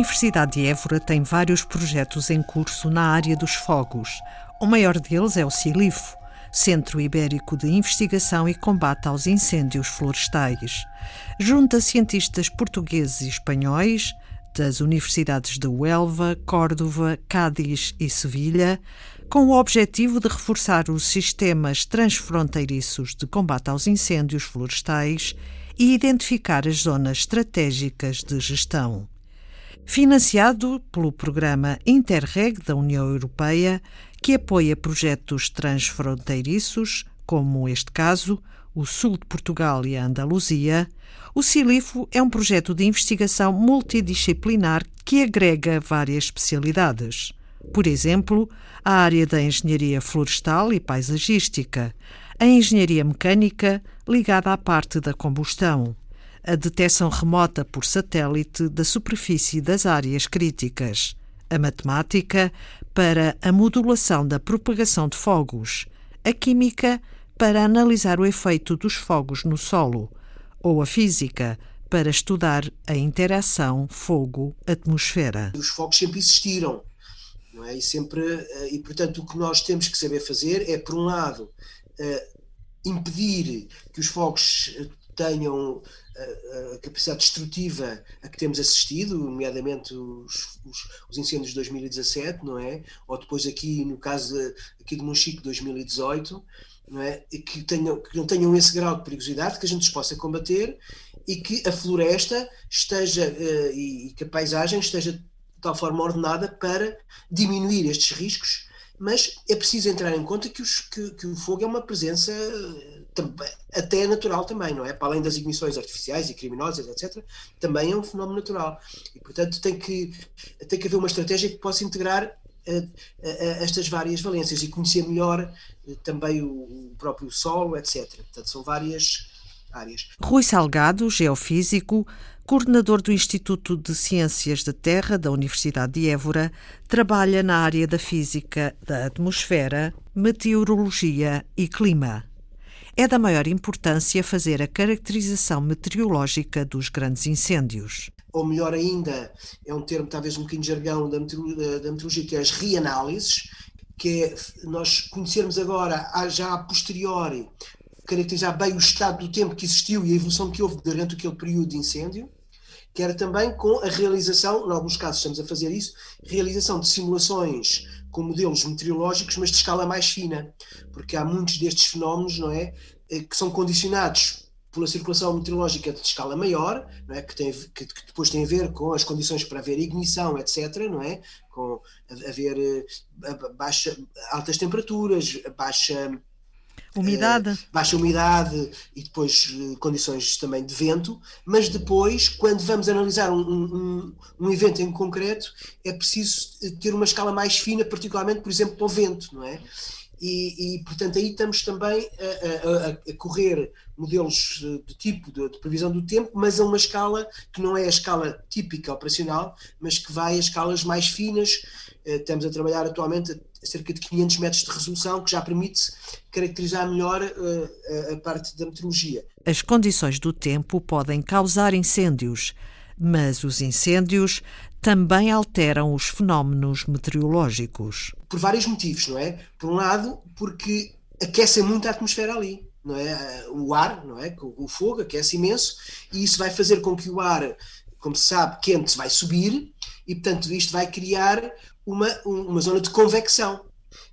Universidade de Évora tem vários projetos em curso na área dos fogos. O maior deles é o CILIFO, Centro Ibérico de Investigação e Combate aos Incêndios Florestais. Junta cientistas portugueses e espanhóis das universidades de Huelva, Córdoba, Cádiz e Sevilha, com o objetivo de reforçar os sistemas transfronteiriços de combate aos incêndios florestais e identificar as zonas estratégicas de gestão. Financiado pelo programa Interreg da União Europeia, que apoia projetos transfronteiriços, como este caso, o sul de Portugal e a Andaluzia, o CILIFO é um projeto de investigação multidisciplinar que agrega várias especialidades. Por exemplo, a área da engenharia florestal e paisagística, a engenharia mecânica ligada à parte da combustão, a detecção remota por satélite da superfície das áreas críticas, a matemática para a modulação da propagação de fogos, a química para analisar o efeito dos fogos no solo, ou a física para estudar a interação fogo-atmosfera. Os fogos sempre existiram, não é? E sempre eh, e portanto o que nós temos que saber fazer é por um lado eh, impedir que os fogos eh, tenham a, a, capacidade destrutiva a que temos assistido, nomeadamente os, os, os, incêndios de 2017, não é? Ou depois aqui no caso aqui de Monchique 2018, não é? E que, tenham, que não tenham esse grau de perigosidade que a gente os possa combater e que a floresta esteja uh, e, e que a paisagem esteja de tal forma ordenada para diminuir estes riscos mas é preciso entrar em conta que, os, que, que o fogo é uma presença até natural também, não é? Para além das ignições artificiais e criminosas, etc., também é um fenómeno natural. E, portanto, tem que, tem que haver uma estratégia que possa integrar uh, uh, estas várias valências e conhecer melhor uh, também o, o, próprio solo, etc. Portanto, são várias áreas. Rui Salgado, geofísico, coordenador do Instituto de Ciências da Terra da Universidade de Évora, trabalha na área da física da atmosfera, meteorologia e clima. É da maior importância fazer a caracterização meteorológica dos grandes incêndios. Ou melhor ainda, é um termo talvez um bocadinho de jargão da meteorologia, que é as reanálises, que é nós conhecermos agora, já a posteriori, caracterizar bem o estado do tempo que existiu e a evolução que houve durante aquele período de incêndio, quer também com a realização, em alguns casos estamos a fazer isso, realização de simulações com modelos meteorológicos, mas de escala mais fina, porque há muitos destes fenómenos, não é, eh, que são condicionados pela circulação meteorológica de escala maior, não é? que, tem, que, que, depois tem a ver com as condições para haver ignição, etc., não é? com haver eh, baixa, altas temperaturas, baixa Umidade. Uh, baixa umidade e depois uh, condições também de vento, mas depois, quando vamos analisar um, um, um, evento em concreto, é preciso ter uma escala mais fina, particularmente, por exemplo, para o vento, não é? E, e portanto, aí estamos também a, a, a correr modelos de tipo de, de, previsão do tempo, mas a uma escala que não é a escala típica operacional, mas que vai a escalas mais finas. Estamos a trabalhar atualmente cerca de 500 metros de resolução, que já permite caracterizar melhor uh, a parte da meteorologia. As condições do tempo podem causar incêndios, mas os incêndios também alteram os fenómenos meteorológicos. Por vários motivos, não é? Por um lado, porque aquecem muito a atmosfera ali. Não é? O ar, não é? O fogo aquece imenso e isso vai fazer com que o ar, como se sabe, quente vai subir e, portanto, isto vai criar uma, uma zona de convecção.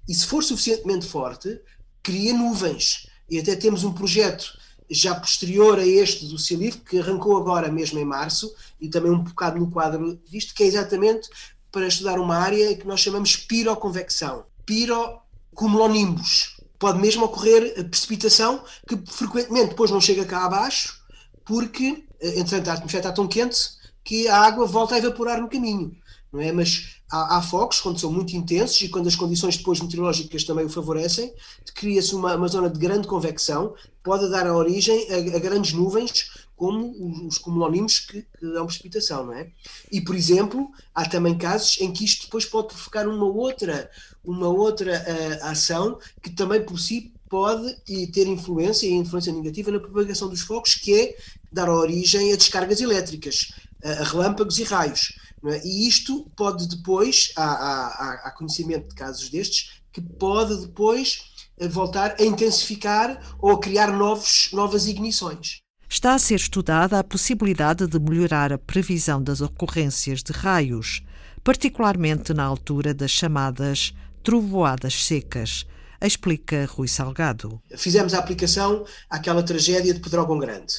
E se for suficientemente forte, cria nuvens. E até temos um projeto já posterior a este do CILIF, que arrancou agora mesmo em março, e também um bocado no quadro disto, que é exatamente para estudar uma área que nós chamamos piroconvecção. Pirocumulonimbus. Pode mesmo ocorrer precipitação que frequentemente depois não chega cá abaixo, porque, eh, entretanto, a atmosfera está tão quente que a água volta a evaporar no caminho não é? Mas há, há focos quando são muito intensos e quando as condições depois meteorológicas também o favorecem, cria-se uma, uma, zona de grande convecção, pode dar a origem a, a grandes nuvens, como os, os que, que, dão precipitação, não é? E, por exemplo, há também casos em que isto depois pode provocar uma outra, uma outra uh, ação que também por si pode ter influência, e influência negativa na propagação dos focos, que é dar origem a descargas elétricas, relâmpagos e raios É? E isto pode depois, há, há, há conhecimento de casos destes, que pode depois eh, voltar a intensificar ou a criar novos, novas ignições. Está a ser estudada a possibilidade de melhorar a previsão das ocorrências de raios, particularmente na altura das chamadas trovoadas secas, explica Rui Salgado. Fizemos a aplicação àquela tragédia de Pedrógão Grande.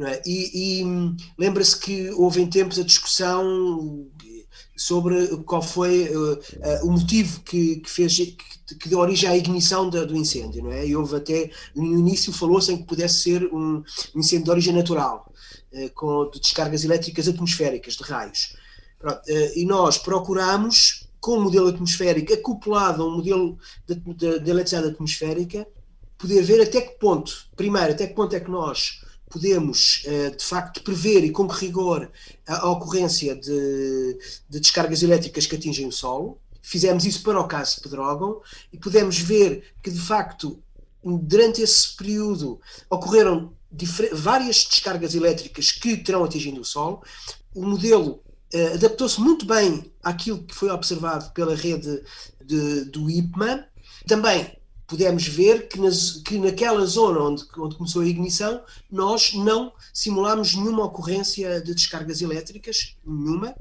É? E, e hum, lembra-se que houve em tempos a discussão sobre qual foi uh, uh, o motivo que, que fez que, que, deu origem à ignição da, do incêndio, não é? E houve até no início falou-se em que pudesse ser um, incêndio de origem natural, uh, com de descargas elétricas atmosféricas de raios. Pronto, e nós procuramos com um modelo atmosférico acoplado a um modelo de, de, de eletricidade atmosférica, poder ver até que ponto, primeiro, até que ponto é que nós podemos, eh, de facto, prever e com rigor a ocorrência de, de descargas elétricas que atingem o solo. Fizemos isso para o caso de Pedrógão e podemos ver que, de facto, durante esse período ocorreram várias descargas elétricas que terão atingido o solo. O modelo uh, adaptou-se muito bem àquilo que foi observado pela rede de, do IPMA. Também pudemos ver que, nas, que naquela zona onde, onde, começou a ignição, nós não simulámos nenhuma ocorrência de descargas elétricas, nenhuma,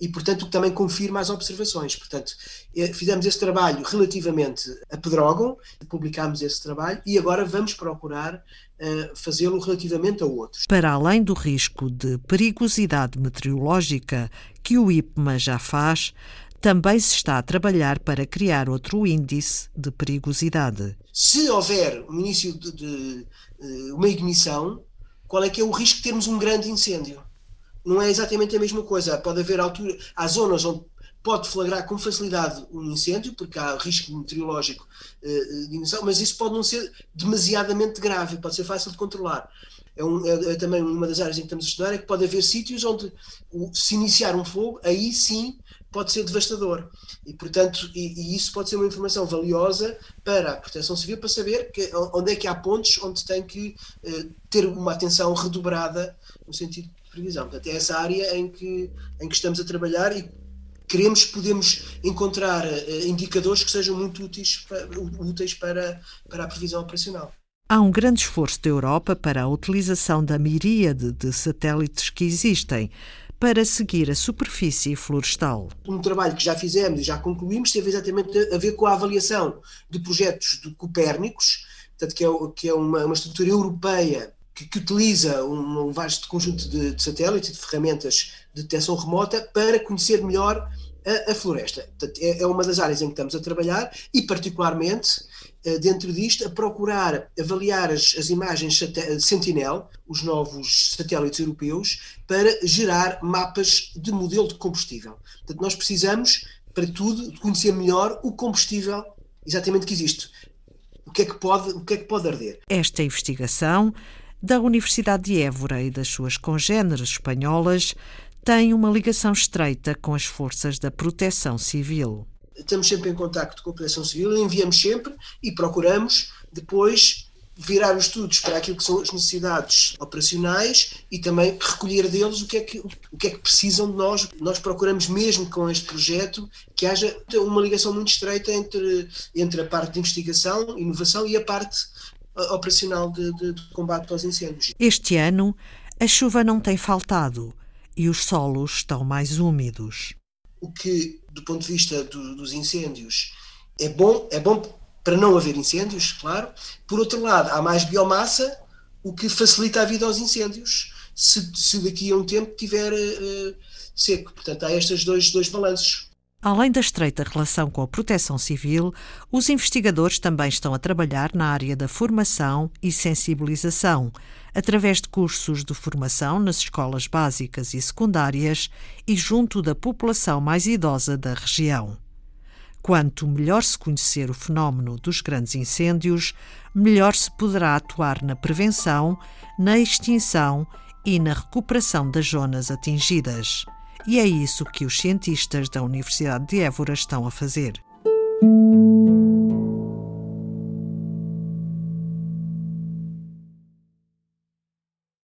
e portanto também confirma as observações. Portanto, eh, fizemos esse trabalho relativamente a Pedrógão, publicámos esse trabalho e agora vamos procurar uh, fazê-lo relativamente a outros. Para além do risco de perigosidade meteorológica que o IPMA já faz, também se está a trabalhar para criar outro índice de perigosidade. Se houver um início de, de, de uma ignição, qual é que é o risco de termos um grande incêndio? Não é exatamente a mesma coisa. Pode haver altura, há zonas onde pode flagrar com facilidade um incêndio, porque há risco meteorológico uh, de ignição, mas isso pode não ser demasiadamente grave, pode ser fácil de controlar. É, um, é, é, também uma das áreas em que estamos a estudar, é que pode haver sítios onde se iniciar um fogo, aí sim pode ser devastador. E, portanto, e, e, isso pode ser uma informação valiosa para a Proteção Civil para saber que, onde é que há pontos onde tem que uh, ter uma atenção redobrada no sentido de previsão. Portanto, é essa área em que, em que estamos a trabalhar e queremos, podemos encontrar uh, indicadores que sejam muito úteis úteis para, para a previsão operacional. Há um grande esforço da Europa para a utilização da miríade de satélites que existem para seguir a superfície florestal. Um trabalho que já fizemos e já concluímos teve exatamente a ver com a avaliação de projetos de Copérnicos, portanto, que é, que é uma, uma estrutura europeia que, que utiliza um, um, vasto conjunto de, de satélites e de ferramentas de detecção remota para conhecer melhor a, a floresta. Portanto, é, é uma das áreas em que estamos a trabalhar e, particularmente, dentro disto, a procurar avaliar as, as imagens Sentinel, os novos satélites europeus, para gerar mapas de modelo de combustível. Portanto, nós precisamos, para tudo, de conhecer melhor o combustível exatamente que existe. O que é que pode, o que é que pode arder? Esta investigação da Universidade de Évora e das suas congêneres espanholas tem uma ligação estreita com as forças da proteção civil estamos sempre em contacto com a Proteção Civil, enviamos sempre e procuramos depois virar os estudos para aquilo que são as necessidades operacionais e também recolher deles o que é que, o que, é que precisam de nós. Nós procuramos mesmo com este projeto que haja uma ligação muito estreita entre, entre a parte de investigação, inovação e a parte operacional de, de, de combate aos incêndios. Este ano a chuva não tem faltado e os solos estão mais úmidos o que, do ponto de vista do, dos incêndios, é bom, é bom para não haver incêndios, claro. Por outro lado, há mais biomassa, o que facilita a vida aos incêndios, se, se daqui a um tempo tiver uh, seco. Portanto, há estes dois, dois balanços. Além da estreita relação com a proteção civil, os investigadores também estão a trabalhar na área da formação e sensibilização, através de cursos de formação nas escolas básicas e secundárias e junto da população mais idosa da região. Quanto melhor se conhecer o fenómeno dos grandes incêndios, melhor se poderá atuar na prevenção, na extinção e na recuperação das zonas atingidas. E é isso que os cientistas da Universidade de Évora estão a fazer.